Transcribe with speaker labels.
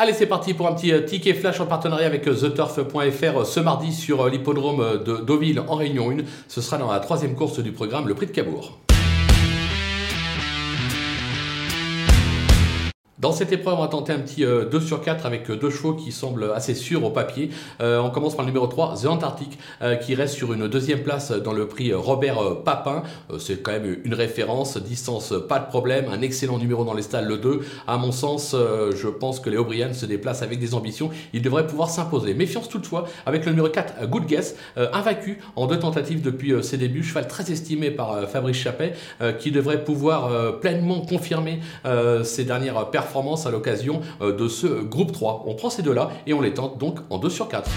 Speaker 1: Allez, c'est parti pour un petit euh, ticket flash en partenariat avec euh, TheTurf.fr euh, ce mardi sur l'hippodrome de Deauville en Réunion 1. Ce sera dans la troisième course du programme, le Prix de Cabourg. Dans cette épreuve, on va tenter un petit 2 euh, sur 4 avec euh, deux chevaux qui semblent assez sûrs au papier. Euh, on commence par le numéro 3, The Antarctic, qui reste sur une deuxième place dans le prix Robert Papin. C'est quand même une référence, distance pas de problème, un excellent numéro dans les stalles, le 2. À mon sens, je pense que les O'Brien se déplacent avec des ambitions. Il devrait pouvoir s'imposer. Méfiance toutefois avec le numéro 4, Good Guess, invaincu en deux tentatives depuis ses débuts. Cheval très estimé par Fabrice Chappet, qui devrait pouvoir pleinement confirmer ses dernières performances à l'occasion euh, de ce groupe 3. On prend ces deux-là et on les tente donc en 2 sur 4.